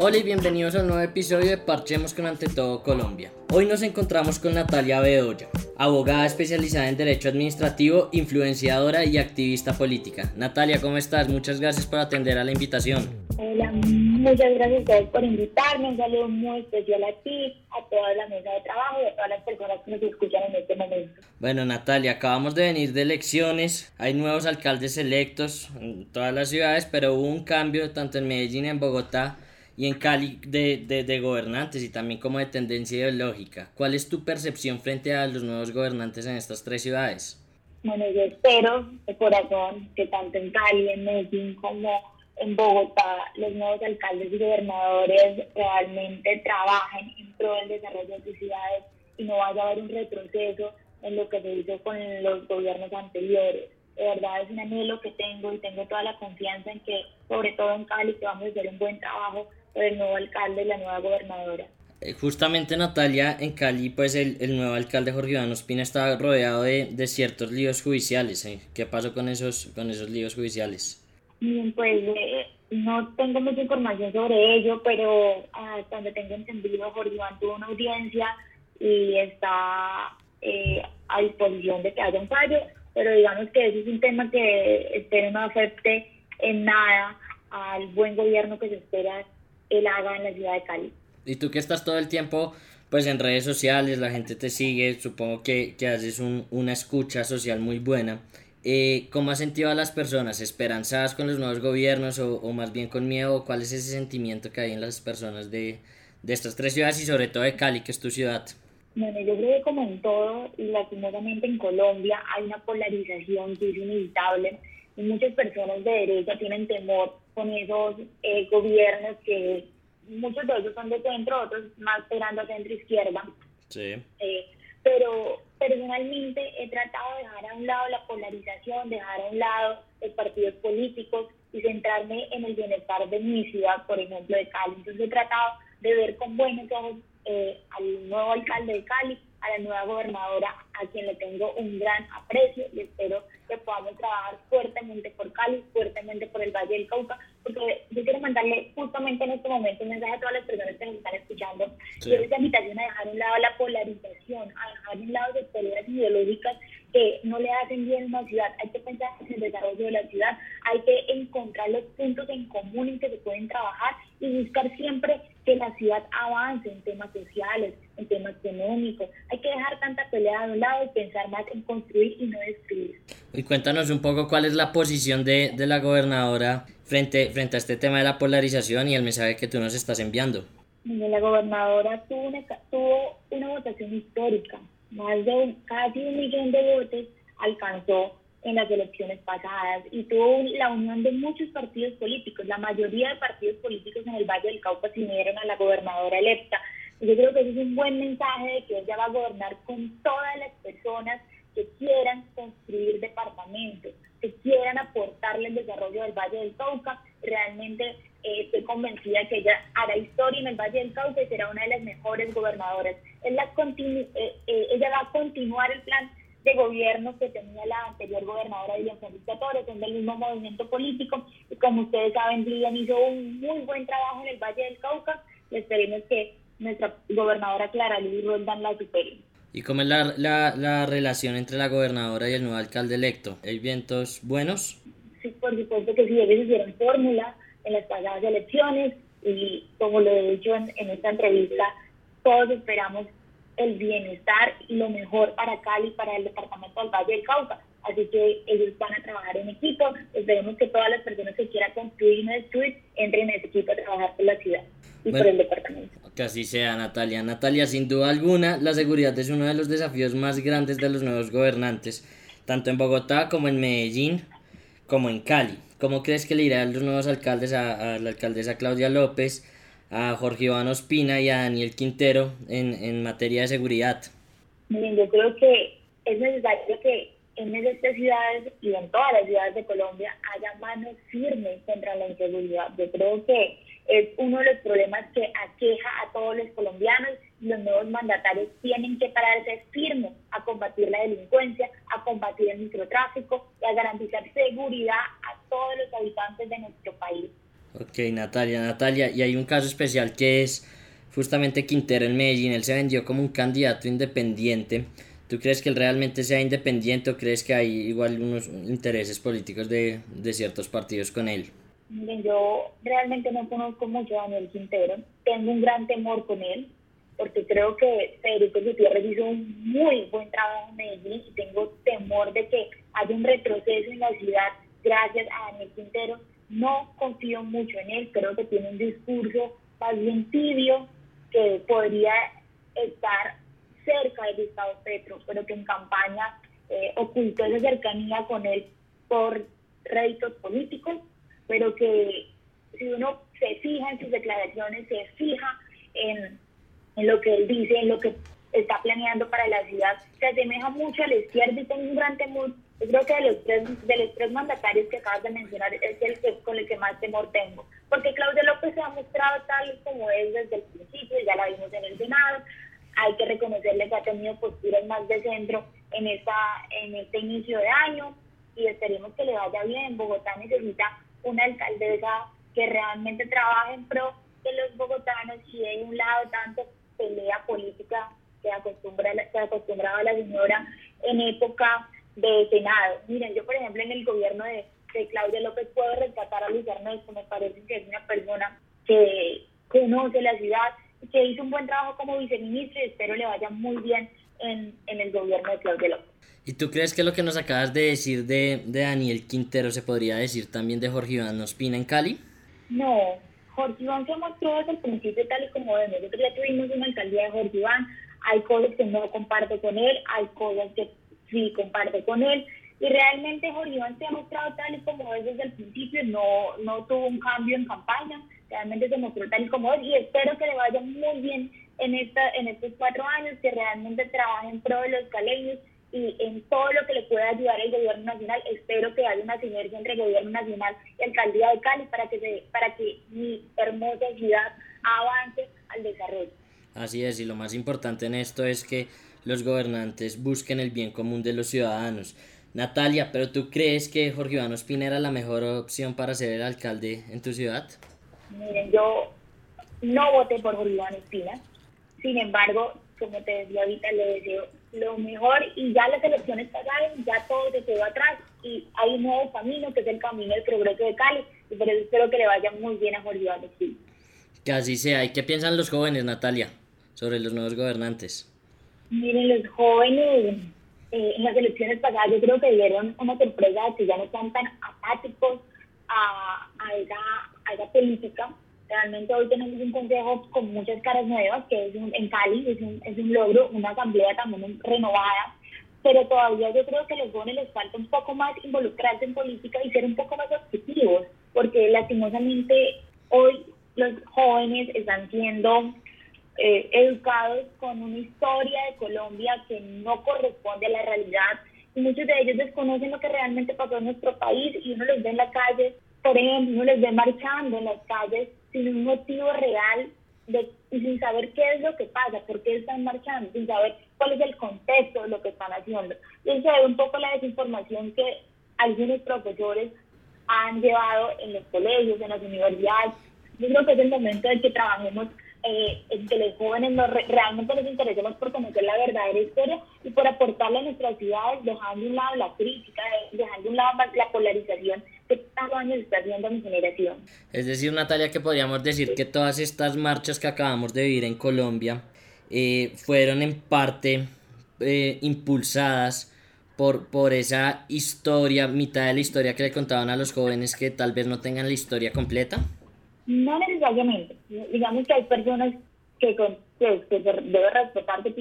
Hola y bienvenidos a un nuevo episodio de Parchemos con Ante Todo Colombia. Hoy nos encontramos con Natalia Bedoya, abogada especializada en Derecho Administrativo, influenciadora y activista política. Natalia, ¿cómo estás? Muchas gracias por atender a la invitación. Hola, muchas gracias a ustedes por invitarme. Un saludo muy especial a ti, a toda la mesa de trabajo y a todas las personas que nos escuchan en este momento. Bueno, Natalia, acabamos de venir de elecciones. Hay nuevos alcaldes electos en todas las ciudades, pero hubo un cambio tanto en Medellín y en Bogotá y en Cali de, de, de, gobernantes y también como de tendencia ideológica. ¿Cuál es tu percepción frente a los nuevos gobernantes en estas tres ciudades? Bueno, yo espero de corazón que tanto en Cali, en Medellín como en Bogotá los nuevos alcaldes y gobernadores realmente trabajen en pro del desarrollo de sus ciudades y no vaya a haber un retroceso en lo que se hizo con los gobiernos anteriores. De verdad es un anhelo que tengo y tengo toda la confianza en que, sobre todo en Cali, que vamos a hacer un buen trabajo el nuevo alcalde y la nueva gobernadora. Eh, justamente Natalia, en Cali, pues el, el nuevo alcalde Jorge Iván Ospina estaba rodeado de, de ciertos líos judiciales. ¿eh? ¿Qué pasó con esos, con esos líos judiciales? Bien, pues eh, no tengo mucha información sobre ello, pero hasta donde tengo entendido, Jorge Iván tuvo una audiencia y está eh, a disposición de que haya un fallo, pero digamos que ese es un tema que espero no afecte en nada al buen gobierno que se espera él haga en la ciudad de Cali. Y tú que estás todo el tiempo pues en redes sociales, la gente te sigue, supongo que, que haces un, una escucha social muy buena. Eh, ¿Cómo has sentido a las personas? ¿Esperanzadas con los nuevos gobiernos o, o, más bien con miedo? ¿Cuál es ese sentimiento que hay en las personas de, de estas tres ciudades y sobre todo de Cali, que es tu ciudad? Bueno, yo creo que como en todo, y lastimosamente en Colombia, hay una polarización que es inevitable y muchas personas de derecha tienen temor con esos eh, gobiernos que muchos de ellos son de centro, otros más pegando a centro izquierda. Sí. Eh, pero personalmente he tratado de dejar a un lado la polarización, dejar a un lado los partidos políticos y centrarme en el bienestar de mi ciudad, por ejemplo, de Cali. Entonces he tratado de ver con buenos ojos eh, al nuevo alcalde de Cali, a la nueva gobernadora, a quien le tengo un gran aprecio y espero que podamos trabajar fuertemente por Cali, fuertemente por el Valle del Cauca, porque yo quiero mandarle justamente en este momento un mensaje a todas las personas que nos están escuchando, sí. y es esa invitación a dejar a un lado la polarización, a dejar a un lado las peleas ideológicas que no le hacen bien a una ciudad. Hay que pensar en el desarrollo de la ciudad, hay que encontrar los puntos en común en que se pueden trabajar y buscar siempre que la ciudad avance en temas sociales, en temas económicos. Que dejar tanta pelea de un lado y pensar más en construir y no destruir. Y cuéntanos un poco cuál es la posición de, de la gobernadora frente, frente a este tema de la polarización y el mensaje que tú nos estás enviando. La gobernadora tuvo una, tuvo una votación histórica, más de un, casi un millón de votos alcanzó en las elecciones pasadas y tuvo la unión de muchos partidos políticos. La mayoría de partidos políticos en el Valle del Cauca se unieron a la gobernadora electa. Yo creo que ese es un buen mensaje de que ella va a gobernar con todas las personas que quieran construir departamentos, que quieran aportarle el desarrollo del Valle del Cauca. Realmente eh, estoy convencida que ella hará historia en el Valle del Cauca y será una de las mejores gobernadoras. La eh, eh, ella va a continuar el plan de gobierno que tenía la anterior gobernadora Lilian Francisca Torres, son del mismo movimiento político, y como ustedes saben, Lilian hizo un muy buen trabajo en el Valle del Cauca, esperemos que nuestra gobernadora Clara Luz Roldán la supere. ¿Y cómo es la, la, la, relación entre la gobernadora y el nuevo alcalde electo? ¿Hay vientos buenos? Sí, por supuesto que sí, ellos hicieron fórmula en las pasadas elecciones y como lo he dicho en, en esta entrevista, todos esperamos el bienestar y lo mejor para Cali, para el departamento del Valle del Cauca. Así que ellos van a trabajar en equipo. Esperemos que todas las personas que quieran construir y no destruir entren en ese equipo a trabajar por la ciudad y bueno, por el departamento. Que así sea, Natalia. Natalia, sin duda alguna, la seguridad es uno de los desafíos más grandes de los nuevos gobernantes, tanto en Bogotá como en Medellín, como en Cali. ¿Cómo crees que le irá a los nuevos alcaldes, a, a la alcaldesa Claudia López, a Jorge Iván Ospina y a Daniel Quintero en, en materia de seguridad? Yo creo que es necesario que en estas ciudades y en todas las ciudades de Colombia haya manos firmes contra la inseguridad. Yo creo que es uno de los problemas que aqueja a todos los colombianos y los nuevos mandatarios tienen que pararse firmes a combatir la delincuencia, a combatir el microtráfico y a garantizar seguridad a todos los habitantes de nuestro país. Ok, Natalia, Natalia, y hay un caso especial que es justamente Quintero en Medellín, él se vendió como un candidato independiente. ¿Tú crees que él realmente sea independiente o crees que hay igual unos intereses políticos de, de ciertos partidos con él? Miren, yo realmente no conozco mucho a Daniel Quintero, tengo un gran temor con él, porque creo que Federico Gutiérrez hizo un muy buen trabajo en Medellín y tengo temor de que haya un retroceso en la ciudad gracias a Daniel Quintero. No confío mucho en él, creo que tiene un discurso más tibio que podría estar cerca de Gustavo Petro, pero que en campaña eh, ocultó esa cercanía con él por réditos políticos, pero que si uno se fija en sus declaraciones, se fija en, en lo que él dice, en lo que está planeando para la ciudad, se asemeja mucho a la izquierda y tengo un gran temor. Yo creo que de los tres, de los tres mandatarios que acabas de mencionar es el que, con el que más temor tengo, porque Claudia López se ha mostrado tal como es desde el principio, ya la vimos en el Senado, hay que reconocerle que ha tenido posturas más de centro en, esta, en este inicio de año y esperemos que le vaya bien. Bogotá necesita una alcaldesa que realmente trabaje en pro de los bogotanos y de un lado tanto pelea política que, acostumbra, que acostumbraba la señora en época de Senado. Miren, yo por ejemplo en el gobierno de, Claudia López puedo rescatar a Luis Ernesto, me parece que es una persona que conoce la ciudad, que hizo un buen trabajo como viceministro y espero le vaya muy bien en, en el gobierno de Claudia López. ¿Y tú crees que lo que nos acabas de decir de, de Daniel Quintero se podría decir también de Jorge Iván Ospina en Cali? No, Jorge Iván se mostró desde el principio tal y como de nosotros ya tuvimos una alcaldía de Jorge Iván, hay cosas que no comparto con él, hay cosas que sí comparto con él, y realmente Jorge Iván se ha mostrado tal y como es desde el principio, no, no tuvo un cambio en campaña, realmente se mostró tal y como es, y espero que le vaya muy bien en, esta, en estos cuatro años, que realmente trabaje en pro de los caleños y en todo lo que le pueda ayudar el gobierno nacional. Espero que haya una sinergia entre el gobierno nacional y alcaldía de Cali para que, se, para que mi hermosa ciudad avance al desarrollo. Así es, y lo más importante en esto es que los gobernantes busquen el bien común de los ciudadanos. Natalia, ¿pero tú crees que Jorge Iván Ospina era la mejor opción para ser el alcalde en tu ciudad? Miren, yo no voté por Jorge Iván Ospina. Sin embargo, como te decía ahorita, le deseo lo mejor y ya las elecciones pasaron, ya todo se quedó atrás y hay un nuevo camino que es el camino del progreso de Cali y por eso espero que le vaya muy bien a Jorge Ospina. Que así sea. ¿Y qué piensan los jóvenes, Natalia? sobre los nuevos gobernantes? Miren, los jóvenes eh, en las elecciones pasadas yo creo que dieron una sorpresa que ya no están tan apáticos a, a, esa, a esa política. Realmente hoy tenemos un consejo con muchas caras nuevas, que es en Cali, es un, es un logro, una asamblea también renovada, pero todavía yo creo que a los jóvenes les falta un poco más involucrarse en política y ser un poco más objetivos, porque lastimosamente hoy los jóvenes están siendo eh, educados con una historia de Colombia que no corresponde a la realidad y muchos de ellos desconocen lo que realmente pasó en nuestro país y uno los ve en la calle, por ejemplo, uno los ve marchando en las calles sin un motivo real de, y sin saber qué es lo que pasa, por qué están marchando, sin saber cuál es el contexto de lo que están haciendo. Y se ve un poco la desinformación que algunos profesores han llevado en los colegios, en las universidades. Yo creo que es el momento de que trabajemos eh, que los jóvenes no, realmente nos interesemos por conocer la verdadera historia y por aportarle a nuestras ciudades, dejando de un lado la crítica, dejando de un lado la polarización que tantos años está haciendo mi generación. Es decir, Natalia, que podríamos decir que todas estas marchas que acabamos de vivir en Colombia eh, fueron en parte eh, impulsadas por, por esa historia, mitad de la historia que le contaban a los jóvenes que tal vez no tengan la historia completa. No necesariamente. Digamos que hay personas que, con, que, que debo respetar, que,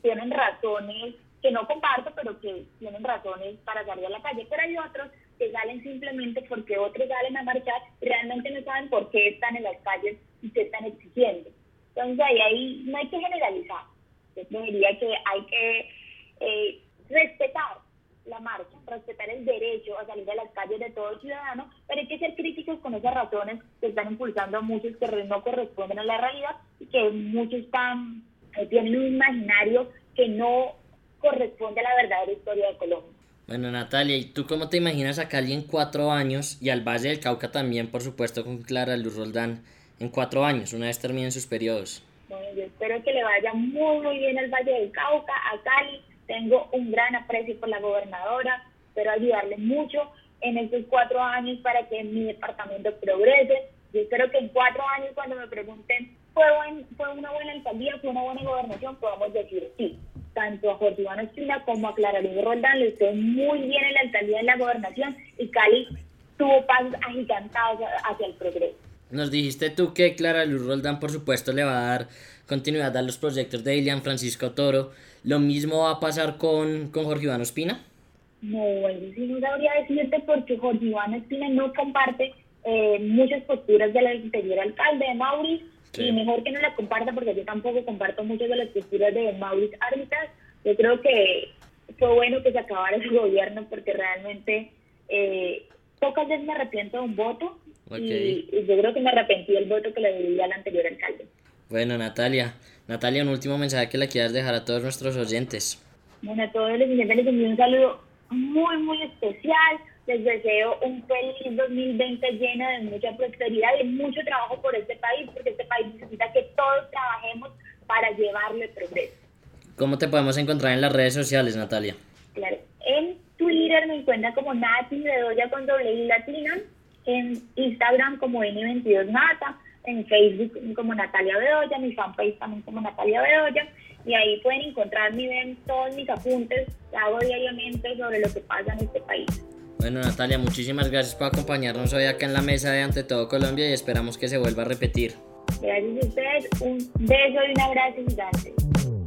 tienen razones que no comparto, pero que tienen razones para salir a la calle. Pero hay otros que salen simplemente porque otros salen a marchar y realmente no saben por qué están en las calles y qué están exigiendo. Entonces ahí, ahí no hay que generalizar. Yo diría que hay que eh, respetar la marcha, respetar el derecho a salir a las calles de todo ciudadano, pero hay que ser críticos con esas razones que están impulsando a muchos que no corresponden a la realidad y que muchos están, eh, tienen un imaginario que no corresponde a la verdadera historia de Colombia. Bueno, Natalia, ¿y tú cómo te imaginas a Cali en cuatro años y al Valle del Cauca también, por supuesto, con Clara Luz Roldán en cuatro años, una vez terminen sus periodos? Bueno, yo espero que le vaya muy, muy bien al Valle del Cauca, a Cali. Tengo un gran aprecio por la gobernadora, espero ayudarle mucho en estos cuatro años para que mi departamento progrese. Yo espero que en cuatro años, cuando me pregunten, ¿fue, fue una buena alcaldía, fue una buena gobernación? Podamos decir sí. Tanto a Jorge Iván Espina como a Clara Luz Roldán le fue muy bien en la alcaldía en la gobernación y Cali tuvo pasos agigantados hacia el progreso. Nos dijiste tú que Clara Luz Roldán, por supuesto, le va a dar continuidad a los proyectos de Ilian Francisco Toro. ¿Lo mismo va a pasar con, con Jorge Iván Espina? No, eso sí no sabría decirte porque Jorge Iván Espina no comparte eh, muchas posturas del anterior alcalde de Maurice y mejor que no la comparta porque yo tampoco comparto muchas de las posturas de Maurice Armitage. Yo creo que fue bueno que se acabara ese gobierno porque realmente eh, pocas veces me arrepiento de un voto y, yo creo que me arrepentí del voto que le di al anterior alcalde. Bueno, Natalia, Natalia, un último mensaje que le quieras dejar a todos nuestros oyentes. Bueno, a todos los oyentes les envío un saludo muy, muy especial. Les deseo un feliz 2020 lleno de mucha prosperidad y mucho trabajo por este país, porque este país necesita que todos trabajemos para llevarle progreso. ¿Cómo te podemos encontrar en las redes sociales, Natalia? Claro, en Twitter me encuentran como Nati Bedoya con doble I latina, en Instagram como N22Nata, en Facebook como Natalia Bedoya, mi fanpage también como Natalia Bedoya, y ahí pueden encontrarme y ven todos mis apuntes que hago diariamente sobre lo que pasa en este país. Bueno, Natalia, muchísimas gracias por acompañarnos hoy acá en la mesa de Ante Todo Colombia y esperamos que se vuelva a repetir. Gracias a ustedes, un beso y un abrazo gigante.